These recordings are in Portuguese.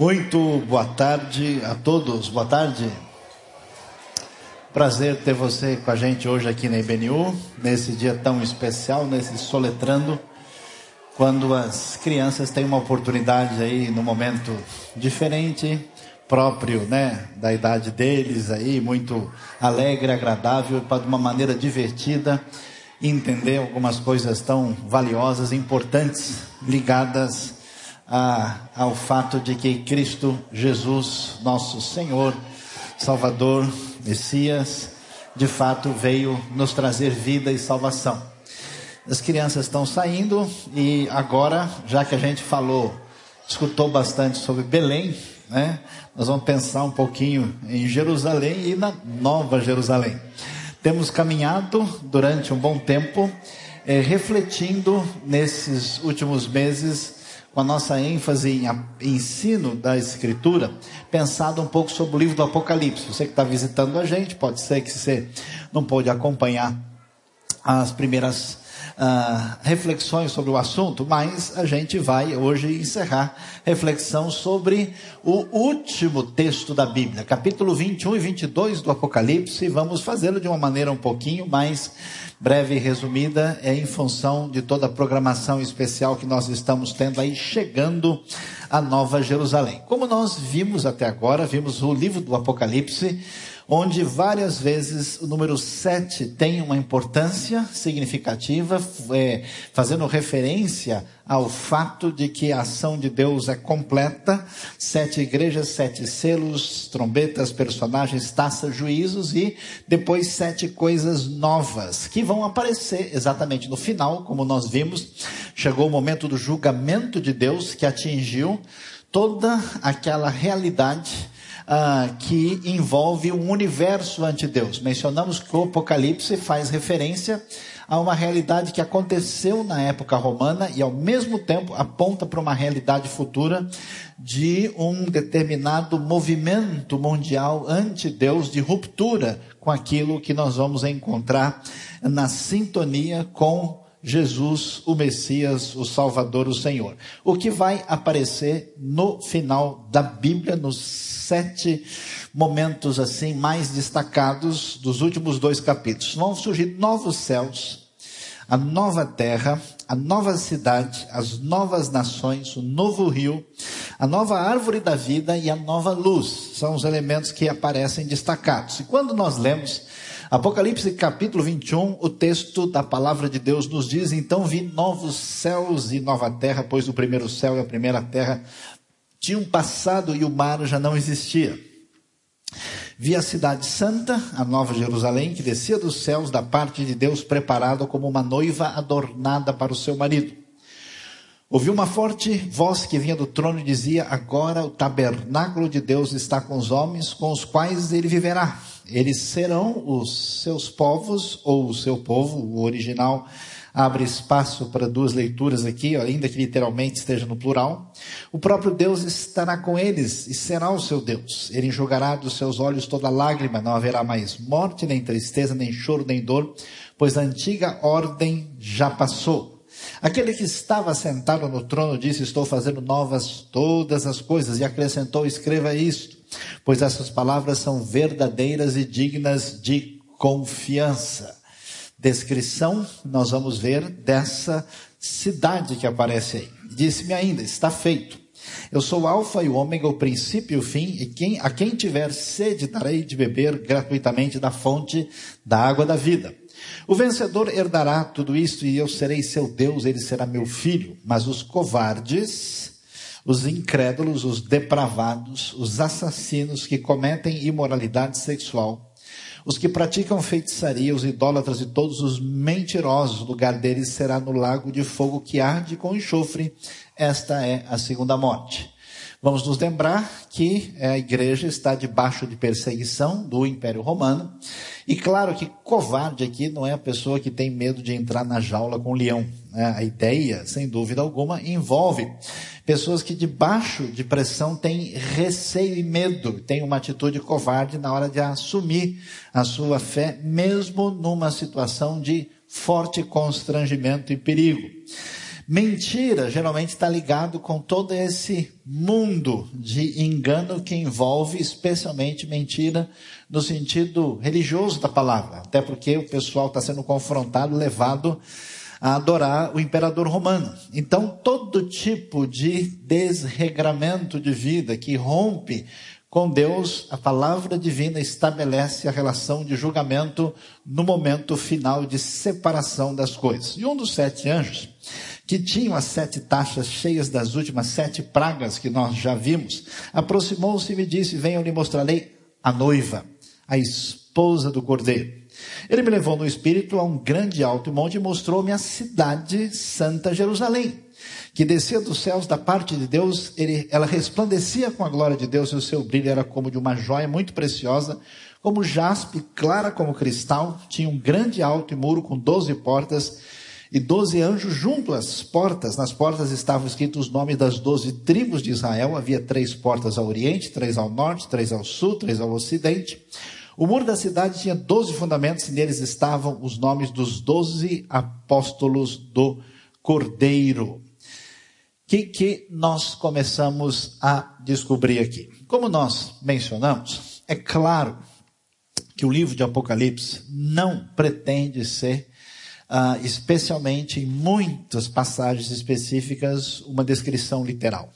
Muito boa tarde a todos, boa tarde. Prazer ter você com a gente hoje aqui na IBNU, nesse dia tão especial, nesse soletrando, quando as crianças têm uma oportunidade aí no momento diferente, próprio, né, da idade deles aí, muito alegre, agradável, para de uma maneira divertida entender algumas coisas tão valiosas, importantes, ligadas a, ao fato de que Cristo Jesus, nosso Senhor, Salvador, Messias, de fato veio nos trazer vida e salvação. As crianças estão saindo e agora, já que a gente falou, escutou bastante sobre Belém, né? Nós vamos pensar um pouquinho em Jerusalém e na Nova Jerusalém. Temos caminhado durante um bom tempo, eh, refletindo nesses últimos meses com a nossa ênfase em ensino da Escritura, pensado um pouco sobre o livro do Apocalipse. Você que está visitando a gente, pode ser que você não pôde acompanhar as primeiras uh, reflexões sobre o assunto, mas a gente vai hoje encerrar reflexão sobre o último texto da Bíblia, capítulo 21 e 22 do Apocalipse, vamos fazê-lo de uma maneira um pouquinho mais breve e resumida, é em função de toda a programação especial que nós estamos tendo aí chegando a Nova Jerusalém. Como nós vimos até agora, vimos o livro do Apocalipse, onde várias vezes o número 7 tem uma importância significativa, é, fazendo referência ao fato de que a ação de Deus é completa, sete igrejas, sete selos, trombetas, personagens, taças, juízos e depois sete coisas novas que vão aparecer exatamente no final, como nós vimos, chegou o momento do julgamento de Deus que atingiu toda aquela realidade ah, que envolve um universo ante Deus. Mencionamos que o Apocalipse faz referência a uma realidade que aconteceu na época romana e ao mesmo tempo aponta para uma realidade futura de um determinado movimento mundial ante Deus de ruptura com aquilo que nós vamos encontrar na sintonia com Jesus, o Messias, o Salvador, o Senhor. O que vai aparecer no final da Bíblia, nos sete momentos assim mais destacados dos últimos dois capítulos. Vão surgir novos céus, a nova terra, a nova cidade, as novas nações, o novo rio, a nova árvore da vida e a nova luz. São os elementos que aparecem destacados. E quando nós lemos Apocalipse capítulo 21, o texto da palavra de Deus nos diz: Então vi novos céus e nova terra, pois o primeiro céu e a primeira terra tinham passado e o mar já não existia. Vi a cidade santa, a nova Jerusalém, que descia dos céus da parte de Deus, preparada como uma noiva adornada para o seu marido. Ouvi uma forte voz que vinha do trono e dizia: Agora o tabernáculo de Deus está com os homens, com os quais ele viverá eles serão os seus povos, ou o seu povo, o original abre espaço para duas leituras aqui, ainda que literalmente esteja no plural. O próprio Deus estará com eles e será o seu Deus. Ele enxugará dos seus olhos toda lágrima, não haverá mais morte, nem tristeza, nem choro, nem dor, pois a antiga ordem já passou. Aquele que estava sentado no trono disse: Estou fazendo novas todas as coisas, e acrescentou: Escreva isto pois essas palavras são verdadeiras e dignas de confiança. Descrição, nós vamos ver dessa cidade que aparece aí. Disse-me ainda: está feito. Eu sou o Alfa e o Ômega, o princípio e o fim, e quem, a quem tiver sede darei de beber gratuitamente da fonte da água da vida. O vencedor herdará tudo isto e eu serei seu Deus, ele será meu filho. Mas os covardes, os incrédulos, os depravados, os assassinos que cometem imoralidade sexual, os que praticam feitiçaria, os idólatras e todos os mentirosos, o lugar deles será no lago de fogo que arde com enxofre. Esta é a segunda morte. Vamos nos lembrar que a igreja está debaixo de perseguição do Império Romano. E claro que covarde aqui não é a pessoa que tem medo de entrar na jaula com o leão. Né? A ideia, sem dúvida alguma, envolve pessoas que debaixo de pressão têm receio e medo, têm uma atitude covarde na hora de assumir a sua fé, mesmo numa situação de forte constrangimento e perigo. Mentira geralmente está ligado com todo esse mundo de engano que envolve especialmente mentira no sentido religioso da palavra. Até porque o pessoal está sendo confrontado, levado a adorar o imperador romano. Então, todo tipo de desregramento de vida que rompe com Deus, a palavra divina estabelece a relação de julgamento no momento final de separação das coisas. E um dos sete anjos, que tinham as sete taxas cheias das últimas sete pragas que nós já vimos, aproximou-se e me disse: Venham lhe mostrarei a noiva, a esposa do cordeiro. Ele me levou no espírito a um grande alto monte e mostrou-me a cidade santa Jerusalém que descia dos céus da parte de Deus, ele, ela resplandecia com a glória de Deus e o seu brilho era como de uma joia muito preciosa, como jaspe, clara como cristal, tinha um grande alto e muro com doze portas e doze anjos junto às portas. Nas portas estavam escritos os nomes das doze tribos de Israel. Havia três portas ao oriente, três ao norte, três ao sul, três ao ocidente. O muro da cidade tinha doze fundamentos e neles estavam os nomes dos doze apóstolos do Cordeiro que, que nós começamos a descobrir aqui? Como nós mencionamos, é claro que o livro de Apocalipse não pretende ser, uh, especialmente em muitas passagens específicas, uma descrição literal.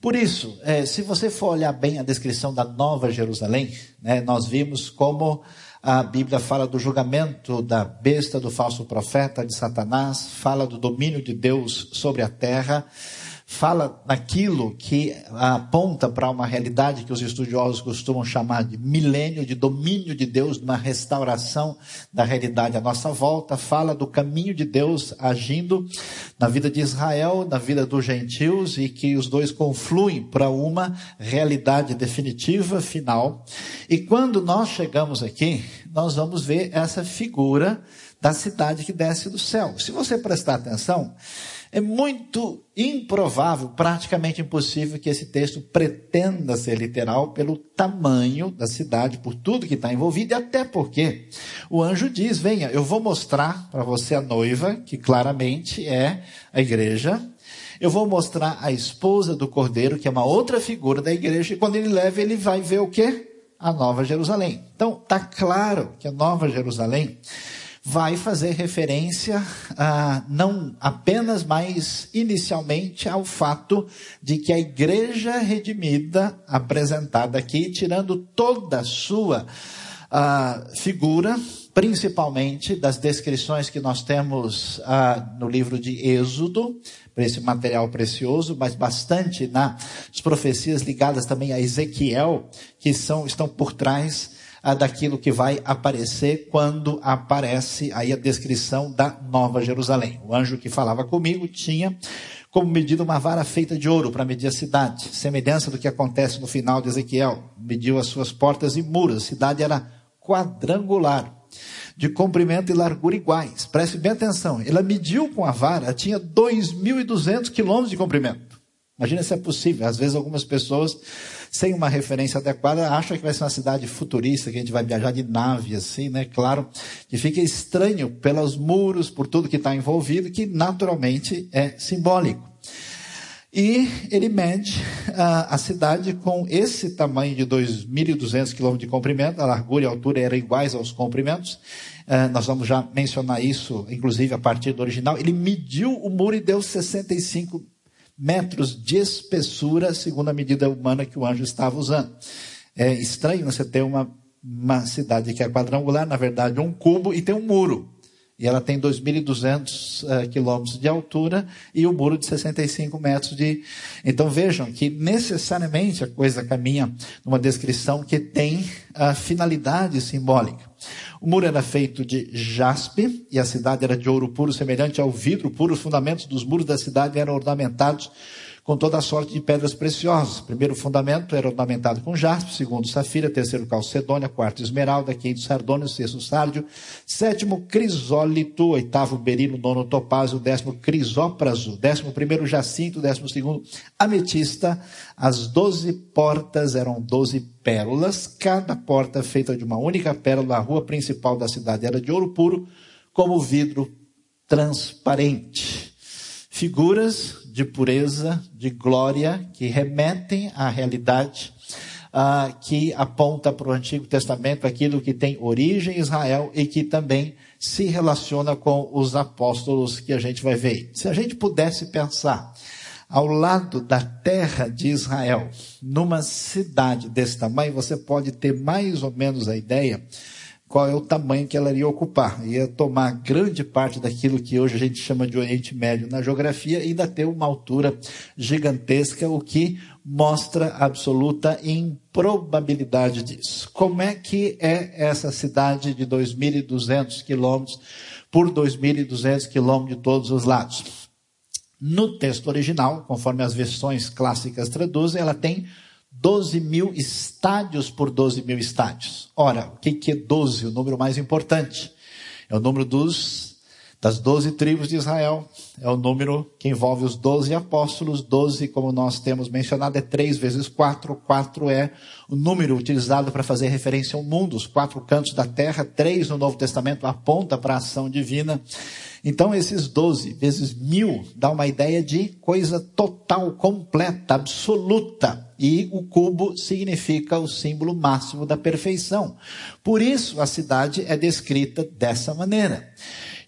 Por isso, eh, se você for olhar bem a descrição da Nova Jerusalém, né, nós vimos como a Bíblia fala do julgamento da besta, do falso profeta, de Satanás, fala do domínio de Deus sobre a terra, fala naquilo que aponta para uma realidade que os estudiosos costumam chamar de milênio de domínio de Deus, de uma restauração da realidade à nossa volta, fala do caminho de Deus agindo na vida de Israel, na vida dos gentios e que os dois confluem para uma realidade definitiva, final. E quando nós chegamos aqui, nós vamos ver essa figura da cidade que desce do céu. Se você prestar atenção, é muito improvável, praticamente impossível, que esse texto pretenda ser literal pelo tamanho da cidade, por tudo que está envolvido, e até porque o anjo diz: Venha, eu vou mostrar para você a noiva, que claramente é a igreja. Eu vou mostrar a esposa do cordeiro, que é uma outra figura da igreja, e quando ele leva, ele vai ver o quê? A Nova Jerusalém. Então, está claro que a Nova Jerusalém vai fazer referência a, não apenas, mas inicialmente ao fato de que a igreja redimida apresentada aqui, tirando toda a sua a, figura, principalmente das descrições que nós temos no livro de Êxodo, para esse material precioso, mas bastante nas profecias ligadas também a Ezequiel, que são, estão por trás daquilo que vai aparecer quando aparece aí a descrição da Nova Jerusalém. O anjo que falava comigo tinha como medida uma vara feita de ouro para medir a cidade, semelhança do que acontece no final de Ezequiel. Mediu as suas portas e muros. A cidade era quadrangular, de comprimento e largura iguais. Preste bem atenção. Ela mediu com a vara, tinha 2.200 quilômetros de comprimento. Imagina se é possível. Às vezes algumas pessoas sem uma referência adequada, acha que vai ser uma cidade futurista, que a gente vai viajar de nave, assim, né? Claro, que fica estranho pelos muros, por tudo que está envolvido, que naturalmente é simbólico. E ele mede uh, a cidade com esse tamanho de 2.200 quilômetros de comprimento, a largura e a altura eram iguais aos comprimentos. Uh, nós vamos já mencionar isso, inclusive a partir do original. Ele mediu o muro e deu 65 metros de espessura, segundo a medida humana que o anjo estava usando. É estranho você ter uma, uma cidade que é quadrangular, na verdade, um cubo e tem um muro. E ela tem 2.200 uh, quilômetros de altura e o um muro de 65 metros de. Então vejam que necessariamente a coisa caminha numa descrição que tem a finalidade simbólica. O muro era feito de jaspe e a cidade era de ouro puro, semelhante ao vidro puro. Os fundamentos dos muros da cidade eram ornamentados com toda a sorte de pedras preciosas. Primeiro fundamento era ornamentado com jaspe, segundo safira, terceiro calcedônia, quarto esmeralda, quinto sardônio, sexto sárdio, sétimo crisólito, oitavo berilo, nono topázio, décimo crisópraso, décimo primeiro jacinto, décimo segundo ametista. As doze portas eram doze pérolas, cada porta feita de uma única pérola. A rua principal da cidade era de ouro puro, como vidro transparente. Figuras de pureza, de glória, que remetem à realidade uh, que aponta para o Antigo Testamento aquilo que tem origem em Israel e que também se relaciona com os apóstolos que a gente vai ver. Se a gente pudesse pensar ao lado da terra de Israel, numa cidade desse tamanho, você pode ter mais ou menos a ideia qual é o tamanho que ela iria ocupar. Ia tomar grande parte daquilo que hoje a gente chama de Oriente Médio na geografia e ainda ter uma altura gigantesca, o que mostra absoluta improbabilidade disso. Como é que é essa cidade de 2.200 quilômetros por 2.200 quilômetros de todos os lados? No texto original, conforme as versões clássicas traduzem, ela tem 12 mil estádios por 12 mil estádios. Ora, o que é 12? O número mais importante. É o número dos das doze tribos de Israel. É o número que envolve os doze apóstolos. Doze, como nós temos mencionado, é três vezes quatro. Quatro é o número utilizado para fazer referência ao mundo. Os quatro cantos da terra. Três no Novo Testamento aponta para a ação divina. Então, esses doze vezes mil dá uma ideia de coisa total, completa, absoluta. E o cubo significa o símbolo máximo da perfeição. Por isso, a cidade é descrita dessa maneira.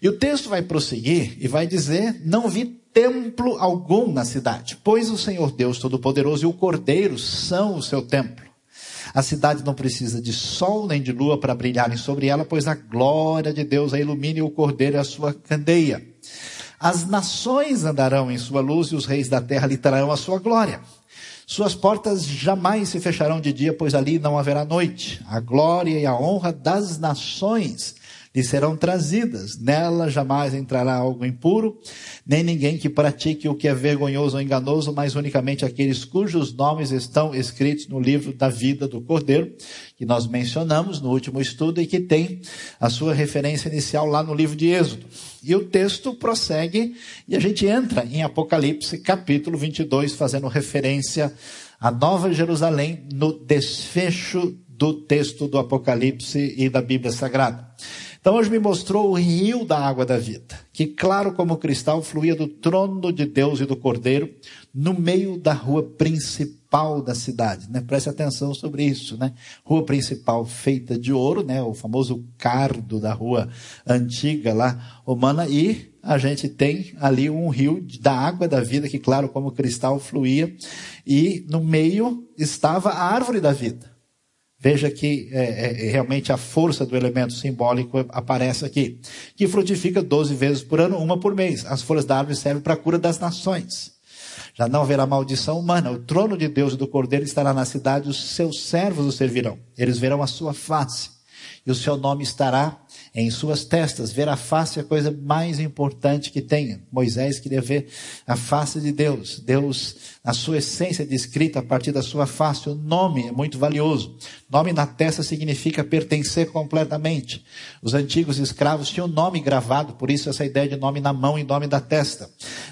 E o texto vai prosseguir e vai dizer: Não vi templo algum na cidade, pois o Senhor Deus Todo-Poderoso e o Cordeiro são o seu templo. A cidade não precisa de sol nem de lua para brilharem sobre ela, pois a glória de Deus a ilumina e o Cordeiro é a sua candeia. As nações andarão em sua luz e os reis da terra lhe trarão a sua glória. Suas portas jamais se fecharão de dia, pois ali não haverá noite. A glória e a honra das nações lhe serão trazidas. Nela jamais entrará algo impuro, nem ninguém que pratique o que é vergonhoso ou enganoso, mas unicamente aqueles cujos nomes estão escritos no livro da vida do Cordeiro, que nós mencionamos no último estudo e que tem a sua referência inicial lá no livro de Êxodo. E o texto prossegue e a gente entra em Apocalipse capítulo 22, fazendo referência à Nova Jerusalém no desfecho do texto do Apocalipse e da Bíblia Sagrada. Então hoje me mostrou o rio da água da vida, que claro como cristal fluía do trono de Deus e do Cordeiro, no meio da rua principal da cidade, né? Preste atenção sobre isso, né? Rua principal feita de ouro, né? O famoso cardo da rua antiga lá romana e a gente tem ali um rio da água da vida que claro como cristal fluía e no meio estava a árvore da vida. Veja que é, é, é, realmente a força do elemento simbólico aparece aqui. Que frutifica 12 vezes por ano, uma por mês. As folhas da árvore servem para a cura das nações. Já não haverá maldição humana. O trono de Deus e do Cordeiro estará na cidade, os seus servos o servirão. Eles verão a sua face. E o seu nome estará em suas testas. Ver a face é a coisa mais importante que tem. Moisés queria ver a face de Deus. Deus, a sua essência descrita a partir da sua face. O nome é muito valioso. Nome na testa significa pertencer completamente. Os antigos escravos tinham nome gravado, por isso essa ideia de nome na mão e nome da testa.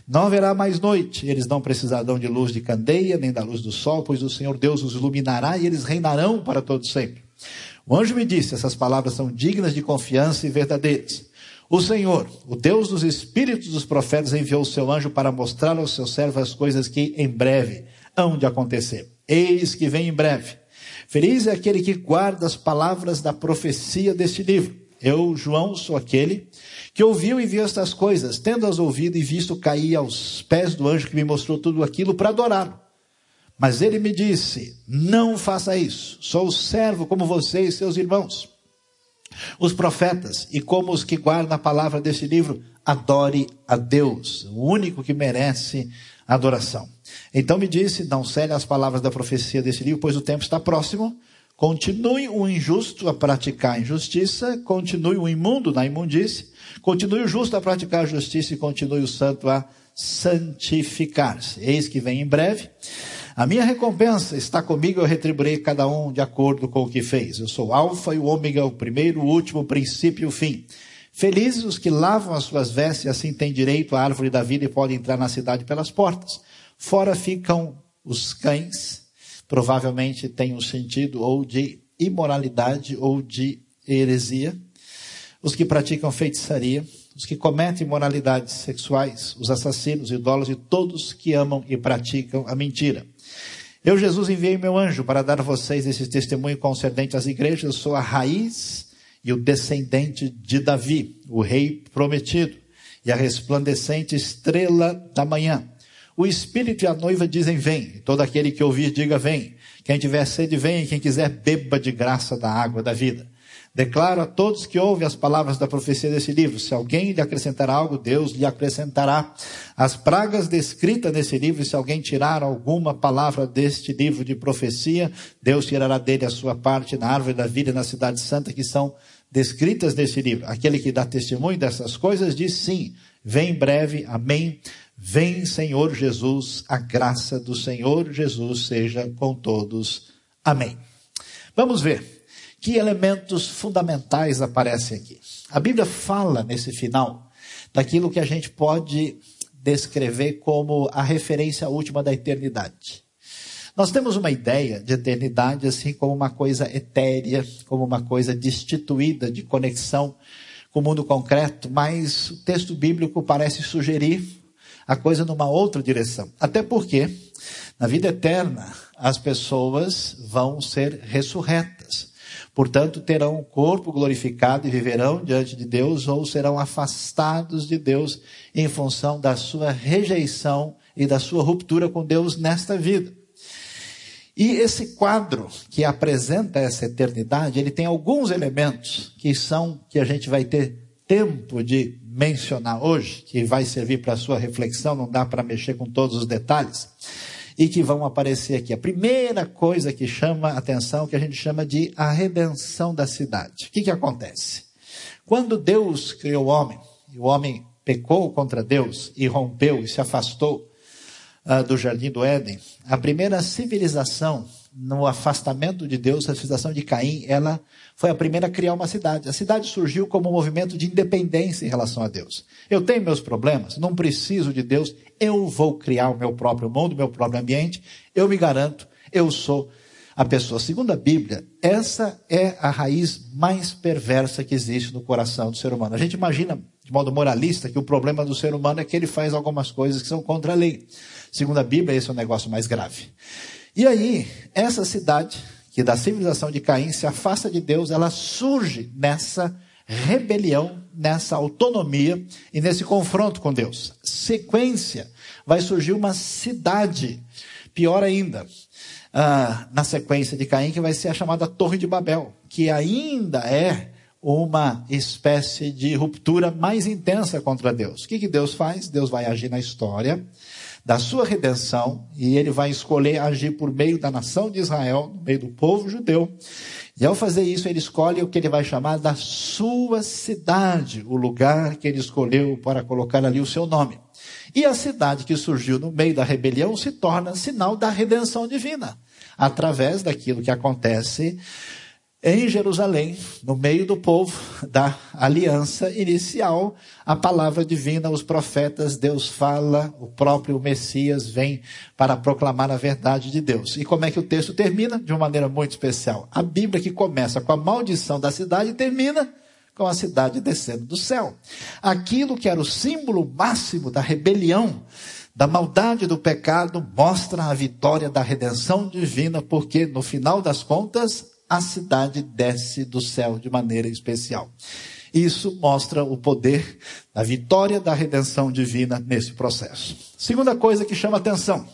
Não haverá mais noite. Eles não precisarão de luz de candeia, nem da luz do sol, pois o Senhor Deus os iluminará e eles reinarão para todo sempre. O anjo me disse: essas palavras são dignas de confiança e verdadeiras. O Senhor, o Deus dos espíritos dos profetas, enviou o seu anjo para mostrar aos seus servos as coisas que em breve hão de acontecer. Eis que vem em breve. Feliz é aquele que guarda as palavras da profecia deste livro. Eu, João, sou aquele que ouviu e viu estas coisas, tendo-as ouvido e visto, cair aos pés do anjo que me mostrou tudo aquilo para adorá-lo. Mas ele me disse: Não faça isso. Sou servo como você e seus irmãos. Os profetas, e como os que guardam a palavra desse livro, adore a Deus, o único que merece adoração. Então me disse: Não cele as palavras da profecia desse livro, pois o tempo está próximo. Continue o injusto a praticar a injustiça, continue o imundo na imundície, continue o justo a praticar a justiça e continue o santo a santificar-se. Eis que vem em breve. A minha recompensa está comigo, eu retribuirei cada um de acordo com o que fez. Eu sou o Alfa e o Ômega, o primeiro, o último, o princípio e o fim. Felizes os que lavam as suas vestes e assim têm direito à árvore da vida e podem entrar na cidade pelas portas. Fora ficam os cães, provavelmente tem um sentido ou de imoralidade ou de heresia. Os que praticam feitiçaria, os que cometem imoralidades sexuais, os assassinos, idólatras e todos que amam e praticam a mentira. Eu, Jesus, enviei meu anjo para dar a vocês esse testemunho concernente às igrejas. Eu sou a raiz e o descendente de Davi, o rei prometido, e a resplandecente estrela da manhã. O Espírito e a noiva dizem: Vem. Todo aquele que ouvir, diga: Vem. Quem tiver sede, vem. Quem quiser, beba de graça da água da vida. Declaro a todos que ouvem as palavras da profecia desse livro: se alguém lhe acrescentar algo, Deus lhe acrescentará as pragas descritas nesse livro. E se alguém tirar alguma palavra deste livro de profecia, Deus tirará dele a sua parte na árvore da vida e na cidade santa, que são descritas nesse livro. Aquele que dá testemunho dessas coisas diz sim, vem breve, amém. Vem, Senhor Jesus, a graça do Senhor Jesus seja com todos. Amém. Vamos ver que elementos fundamentais aparecem aqui. A Bíblia fala nesse final daquilo que a gente pode descrever como a referência última da eternidade. Nós temos uma ideia de eternidade assim como uma coisa etérea, como uma coisa destituída de conexão com o mundo concreto, mas o texto bíblico parece sugerir a coisa numa outra direção. Até porque, na vida eterna, as pessoas vão ser ressurretas. Portanto, terão um corpo glorificado e viverão diante de Deus ou serão afastados de Deus em função da sua rejeição e da sua ruptura com Deus nesta vida. E esse quadro que apresenta essa eternidade, ele tem alguns elementos que são que a gente vai ter tempo de mencionar hoje, que vai servir para a sua reflexão, não dá para mexer com todos os detalhes, e que vão aparecer aqui. A primeira coisa que chama atenção, que a gente chama de a redenção da cidade. O que, que acontece? Quando Deus criou o homem, e o homem pecou contra Deus e rompeu e se afastou uh, do jardim do Éden, a primeira civilização no afastamento de Deus, a civilização de Caim, ela foi a primeira a criar uma cidade. A cidade surgiu como um movimento de independência em relação a Deus. Eu tenho meus problemas, não preciso de Deus, eu vou criar o meu próprio mundo, meu próprio ambiente, eu me garanto, eu sou a pessoa. Segundo a Bíblia, essa é a raiz mais perversa que existe no coração do ser humano. A gente imagina, de modo moralista, que o problema do ser humano é que ele faz algumas coisas que são contra a lei. Segundo a Bíblia, esse é o um negócio mais grave. E aí, essa cidade, que da civilização de Caim se afasta de Deus, ela surge nessa rebelião, nessa autonomia e nesse confronto com Deus. Sequência, vai surgir uma cidade, pior ainda, uh, na sequência de Caim, que vai ser a chamada Torre de Babel, que ainda é uma espécie de ruptura mais intensa contra Deus. O que, que Deus faz? Deus vai agir na história da sua redenção, e ele vai escolher agir por meio da nação de Israel, no meio do povo judeu. E ao fazer isso, ele escolhe o que ele vai chamar da sua cidade, o lugar que ele escolheu para colocar ali o seu nome. E a cidade que surgiu no meio da rebelião se torna sinal da redenção divina, através daquilo que acontece em Jerusalém, no meio do povo da aliança inicial, a palavra divina, os profetas, Deus fala, o próprio Messias vem para proclamar a verdade de Deus. E como é que o texto termina? De uma maneira muito especial. A Bíblia que começa com a maldição da cidade termina com a cidade descendo do céu. Aquilo que era o símbolo máximo da rebelião, da maldade do pecado, mostra a vitória da redenção divina, porque no final das contas, a cidade desce do céu de maneira especial. Isso mostra o poder da vitória da redenção divina nesse processo. Segunda coisa que chama atenção.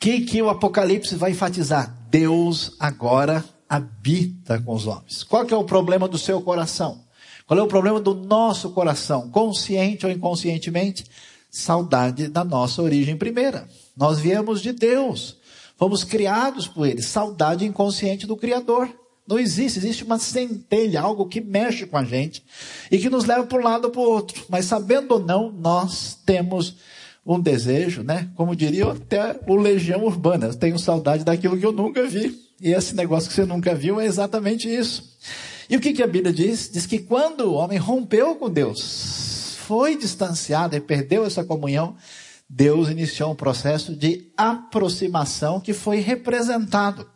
Que que o Apocalipse vai enfatizar? Deus agora habita com os homens. Qual que é o problema do seu coração? Qual é o problema do nosso coração? Consciente ou inconscientemente? Saudade da nossa origem primeira. Nós viemos de Deus. Fomos criados por Ele. Saudade inconsciente do Criador. Não existe, existe uma centelha, algo que mexe com a gente e que nos leva para um lado ou para o outro. Mas sabendo ou não, nós temos um desejo, né? Como diria até o Legião Urbana, eu tenho saudade daquilo que eu nunca vi. E esse negócio que você nunca viu é exatamente isso. E o que, que a Bíblia diz? Diz que quando o homem rompeu com Deus, foi distanciado e perdeu essa comunhão, Deus iniciou um processo de aproximação que foi representado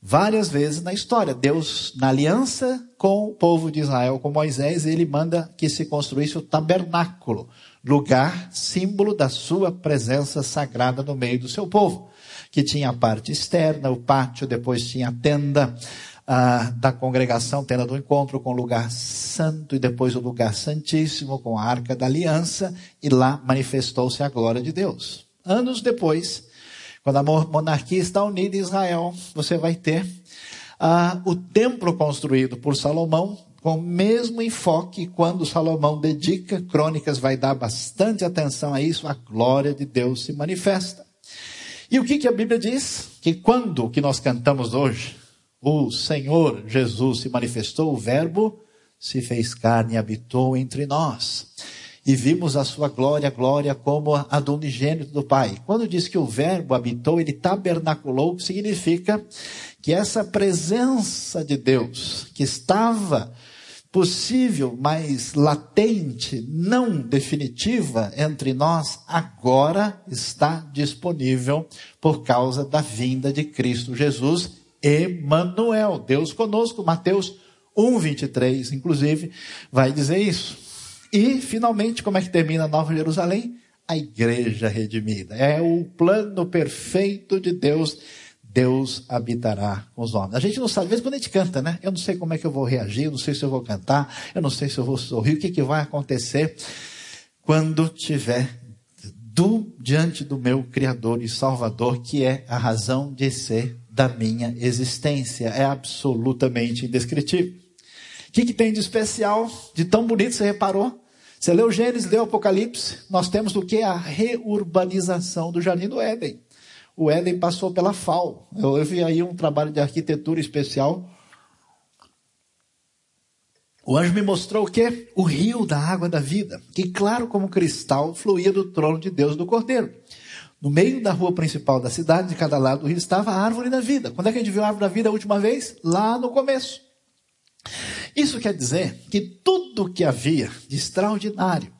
Várias vezes na história, Deus, na aliança com o povo de Israel, com Moisés, ele manda que se construísse o tabernáculo, lugar, símbolo da sua presença sagrada no meio do seu povo, que tinha a parte externa, o pátio, depois tinha a tenda, ah, da congregação, tenda do encontro, com o lugar santo e depois o lugar santíssimo, com a arca da aliança, e lá manifestou-se a glória de Deus. Anos depois, quando a monarquia está unida em Israel, você vai ter ah, o templo construído por Salomão, com o mesmo enfoque quando Salomão dedica, Crônicas vai dar bastante atenção a isso, a glória de Deus se manifesta. E o que, que a Bíblia diz? Que quando que nós cantamos hoje, o Senhor Jesus se manifestou, o Verbo se fez carne e habitou entre nós. E vimos a sua glória, glória como a do unigênito do Pai. Quando diz que o Verbo habitou, ele tabernaculou, significa que essa presença de Deus, que estava possível, mas latente, não definitiva entre nós, agora está disponível por causa da vinda de Cristo Jesus Emanuel, Deus conosco. Mateus 1:23, inclusive, vai dizer isso. E finalmente, como é que termina Nova Jerusalém? A igreja redimida. É o plano perfeito de Deus. Deus habitará com os homens. A gente não sabe, às vezes quando a gente canta, né? Eu não sei como é que eu vou reagir, eu não sei se eu vou cantar, eu não sei se eu vou sorrir, o que, que vai acontecer quando tiver do, diante do meu Criador e Salvador, que é a razão de ser da minha existência. É absolutamente indescritível. O que, que tem de especial, de tão bonito, você reparou? Você leu Gênesis, leu Apocalipse, nós temos o que? A reurbanização do Jardim do Éden. O Éden passou pela FAO. Eu, eu vi aí um trabalho de arquitetura especial. O anjo me mostrou o quê? O rio da água da vida, que claro como cristal fluía do trono de Deus do Cordeiro. No meio da rua principal da cidade, de cada lado do rio, estava a árvore da vida. Quando é que a gente viu a árvore da vida a última vez? Lá no começo. Isso quer dizer que tudo que havia de extraordinário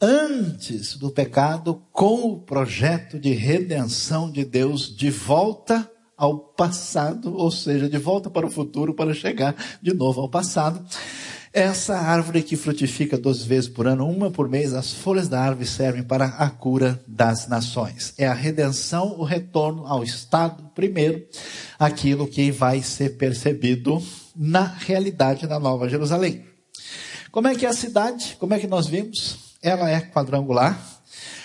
antes do pecado, com o projeto de redenção de Deus de volta ao passado, ou seja, de volta para o futuro, para chegar de novo ao passado, essa árvore que frutifica 12 vezes por ano, uma por mês, as folhas da árvore servem para a cura das nações. É a redenção, o retorno ao estado primeiro, aquilo que vai ser percebido na realidade da Nova Jerusalém. Como é que é a cidade? Como é que nós vimos? Ela é quadrangular,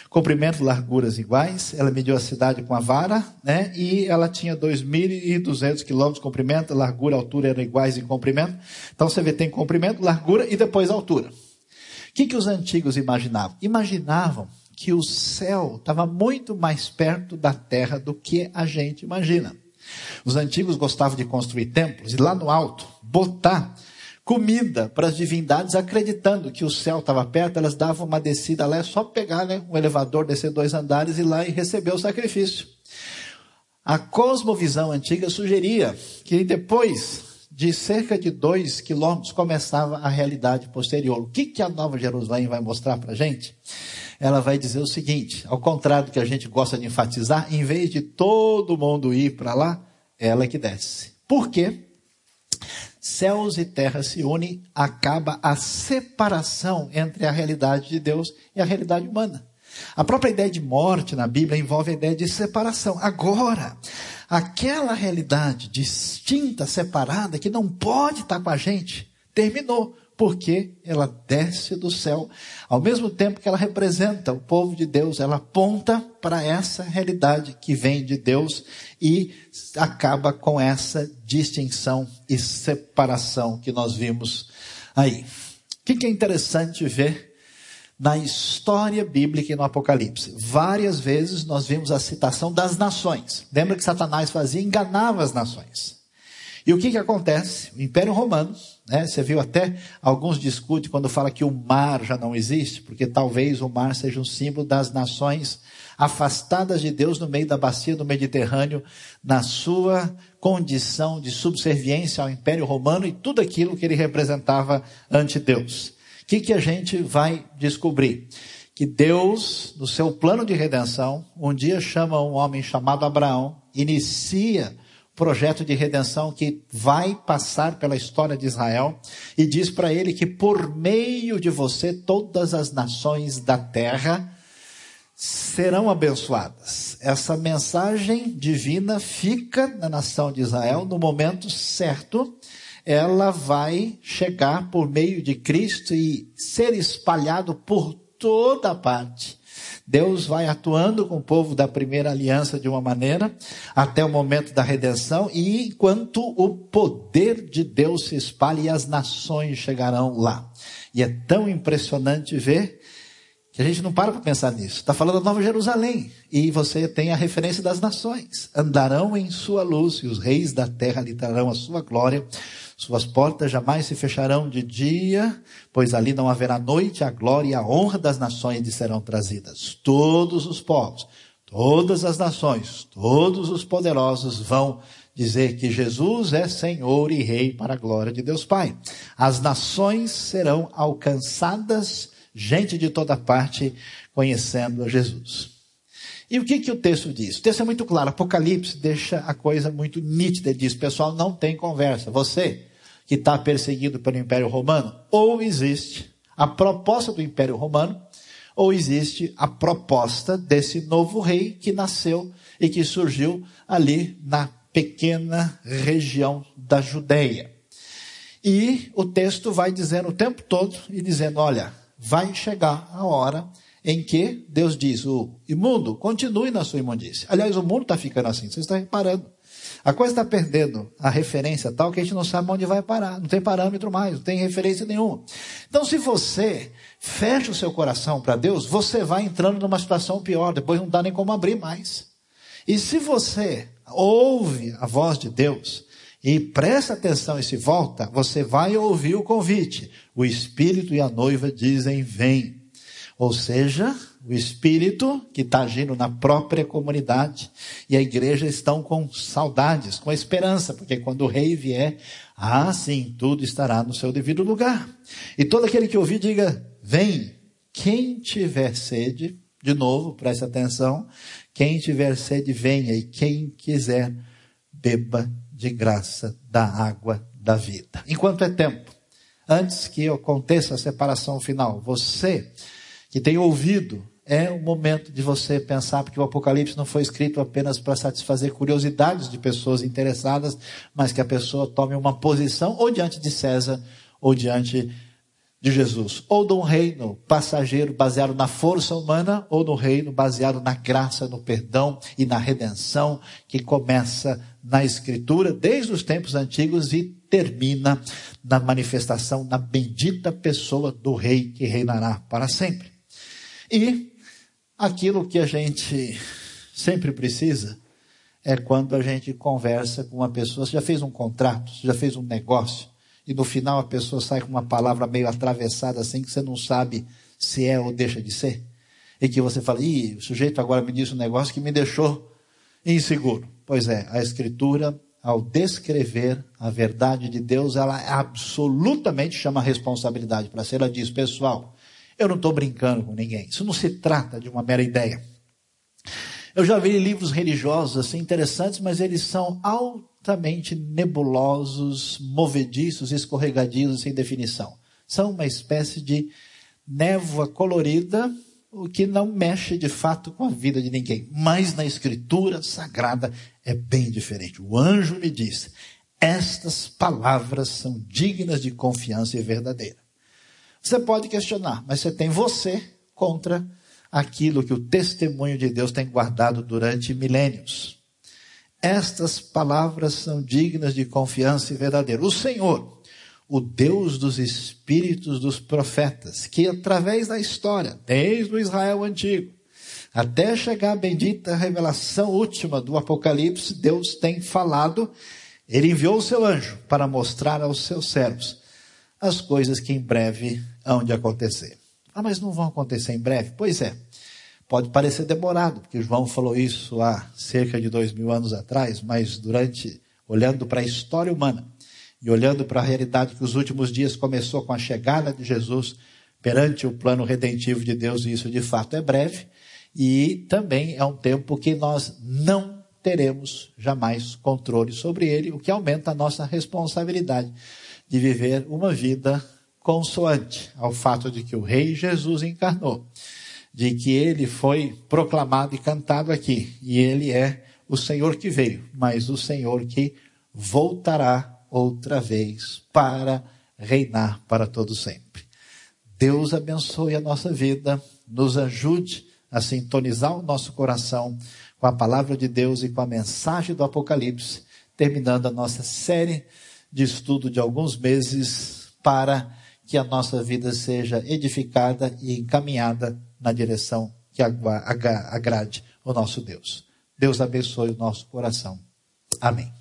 comprimento, larguras iguais. Ela mediu a cidade com a vara, né? E ela tinha 2.200 quilômetros de comprimento, largura altura eram iguais em comprimento. Então você vê, tem comprimento, largura e depois altura. O que, que os antigos imaginavam? Imaginavam que o céu estava muito mais perto da terra do que a gente imagina. Os antigos gostavam de construir templos e lá no alto botar comida para as divindades, acreditando que o céu estava perto, elas davam uma descida lá, é só pegar né, um elevador, descer dois andares e ir lá e receber o sacrifício. A cosmovisão antiga sugeria que depois de cerca de dois quilômetros começava a realidade posterior. O que, que a Nova Jerusalém vai mostrar para a gente? Ela vai dizer o seguinte: ao contrário do que a gente gosta de enfatizar, em vez de todo mundo ir para lá, ela é que desce. Por quê? Céus e terra se unem, acaba a separação entre a realidade de Deus e a realidade humana. A própria ideia de morte na Bíblia envolve a ideia de separação. Agora, aquela realidade distinta, separada, que não pode estar com a gente, terminou porque ela desce do céu, ao mesmo tempo que ela representa o povo de Deus, ela aponta para essa realidade que vem de Deus e acaba com essa distinção e separação que nós vimos aí. O que é interessante ver na história bíblica e no Apocalipse? Várias vezes nós vimos a citação das nações. Lembra que Satanás fazia? Enganava as nações. E o que que acontece? O Império Romano, né, você viu até alguns discutem quando fala que o mar já não existe, porque talvez o mar seja um símbolo das nações afastadas de Deus no meio da bacia do Mediterrâneo, na sua condição de subserviência ao Império Romano e tudo aquilo que ele representava ante Deus. O que, que a gente vai descobrir? Que Deus, no seu plano de redenção, um dia chama um homem chamado Abraão, inicia projeto de redenção que vai passar pela história de Israel e diz para ele que por meio de você todas as nações da terra serão abençoadas. Essa mensagem divina fica na nação de Israel no momento certo. Ela vai chegar por meio de Cristo e ser espalhado por toda parte. Deus vai atuando com o povo da primeira aliança de uma maneira até o momento da redenção e enquanto o poder de Deus se espalha e as nações chegarão lá. E é tão impressionante ver que a gente não para para pensar nisso. Está falando da Nova Jerusalém. E você tem a referência das nações. Andarão em sua luz e os reis da terra lhe trarão a sua glória. Suas portas jamais se fecharão de dia, pois ali não haverá noite, a glória e a honra das nações lhe serão trazidas. Todos os povos, todas as nações, todos os poderosos vão dizer que Jesus é Senhor e Rei para a glória de Deus Pai. As nações serão alcançadas, gente de toda parte conhecendo a Jesus. E o que, que o texto diz? O texto é muito claro. Apocalipse deixa a coisa muito nítida. Ele diz: pessoal, não tem conversa. Você que está perseguido pelo Império Romano, ou existe a proposta do Império Romano, ou existe a proposta desse novo rei que nasceu e que surgiu ali na pequena região da Judéia. E o texto vai dizendo o tempo todo e dizendo: olha, vai chegar a hora em que Deus diz: o imundo continue na sua imundícia. Aliás, o mundo está ficando assim, você está reparando. A coisa está perdendo a referência tal que a gente não sabe onde vai parar. Não tem parâmetro mais, não tem referência nenhuma. Então, se você fecha o seu coração para Deus, você vai entrando numa situação pior. Depois não dá nem como abrir mais. E se você ouve a voz de Deus e presta atenção e se volta, você vai ouvir o convite. O Espírito e a noiva dizem: Vem. Ou seja, o Espírito que está agindo na própria comunidade e a igreja estão com saudades, com esperança, porque quando o rei vier, ah, sim, tudo estará no seu devido lugar. E todo aquele que ouvir, diga: Vem. Quem tiver sede, de novo, preste atenção, quem tiver sede, venha, e quem quiser, beba de graça da água da vida. Enquanto é tempo, antes que aconteça a separação final, você que tem ouvido é o momento de você pensar, porque o Apocalipse não foi escrito apenas para satisfazer curiosidades de pessoas interessadas, mas que a pessoa tome uma posição ou diante de César ou diante de Jesus, ou de um reino passageiro baseado na força humana, ou no reino baseado na graça, no perdão e na redenção que começa na Escritura desde os tempos antigos e termina na manifestação na bendita pessoa do Rei que reinará para sempre. E Aquilo que a gente sempre precisa é quando a gente conversa com uma pessoa. Você já fez um contrato, você já fez um negócio, e no final a pessoa sai com uma palavra meio atravessada assim que você não sabe se é ou deixa de ser. E que você fala, ih, o sujeito agora me disse um negócio que me deixou inseguro. Pois é, a Escritura, ao descrever a verdade de Deus, ela absolutamente chama a responsabilidade para ser. Ela diz, pessoal, eu não estou brincando com ninguém. Isso não se trata de uma mera ideia. Eu já vi livros religiosos assim interessantes, mas eles são altamente nebulosos, movediços, escorregadios sem definição. São uma espécie de névoa colorida, o que não mexe de fato com a vida de ninguém. Mas na escritura sagrada é bem diferente. O anjo me disse: estas palavras são dignas de confiança e verdadeira. Você pode questionar, mas você tem você contra aquilo que o testemunho de Deus tem guardado durante milênios. Estas palavras são dignas de confiança e verdadeira. O Senhor, o Deus dos espíritos dos profetas, que através da história, desde o Israel antigo, até chegar a bendita revelação última do Apocalipse, Deus tem falado, ele enviou o seu anjo para mostrar aos seus servos as coisas que em breve hão de acontecer. Ah, mas não vão acontecer em breve? Pois é. Pode parecer demorado, porque João falou isso há cerca de dois mil anos atrás, mas durante, olhando para a história humana e olhando para a realidade que os últimos dias começou com a chegada de Jesus perante o plano redentivo de Deus, e isso de fato é breve, e também é um tempo que nós não teremos jamais controle sobre ele, o que aumenta a nossa responsabilidade de viver uma vida consoante ao fato de que o Rei Jesus encarnou, de que ele foi proclamado e cantado aqui, e ele é o Senhor que veio, mas o Senhor que voltará outra vez para reinar para todo sempre. Deus abençoe a nossa vida, nos ajude a sintonizar o nosso coração com a palavra de Deus e com a mensagem do Apocalipse, terminando a nossa série de estudo de alguns meses para que a nossa vida seja edificada e encaminhada na direção que agrade o nosso Deus. Deus abençoe o nosso coração. Amém.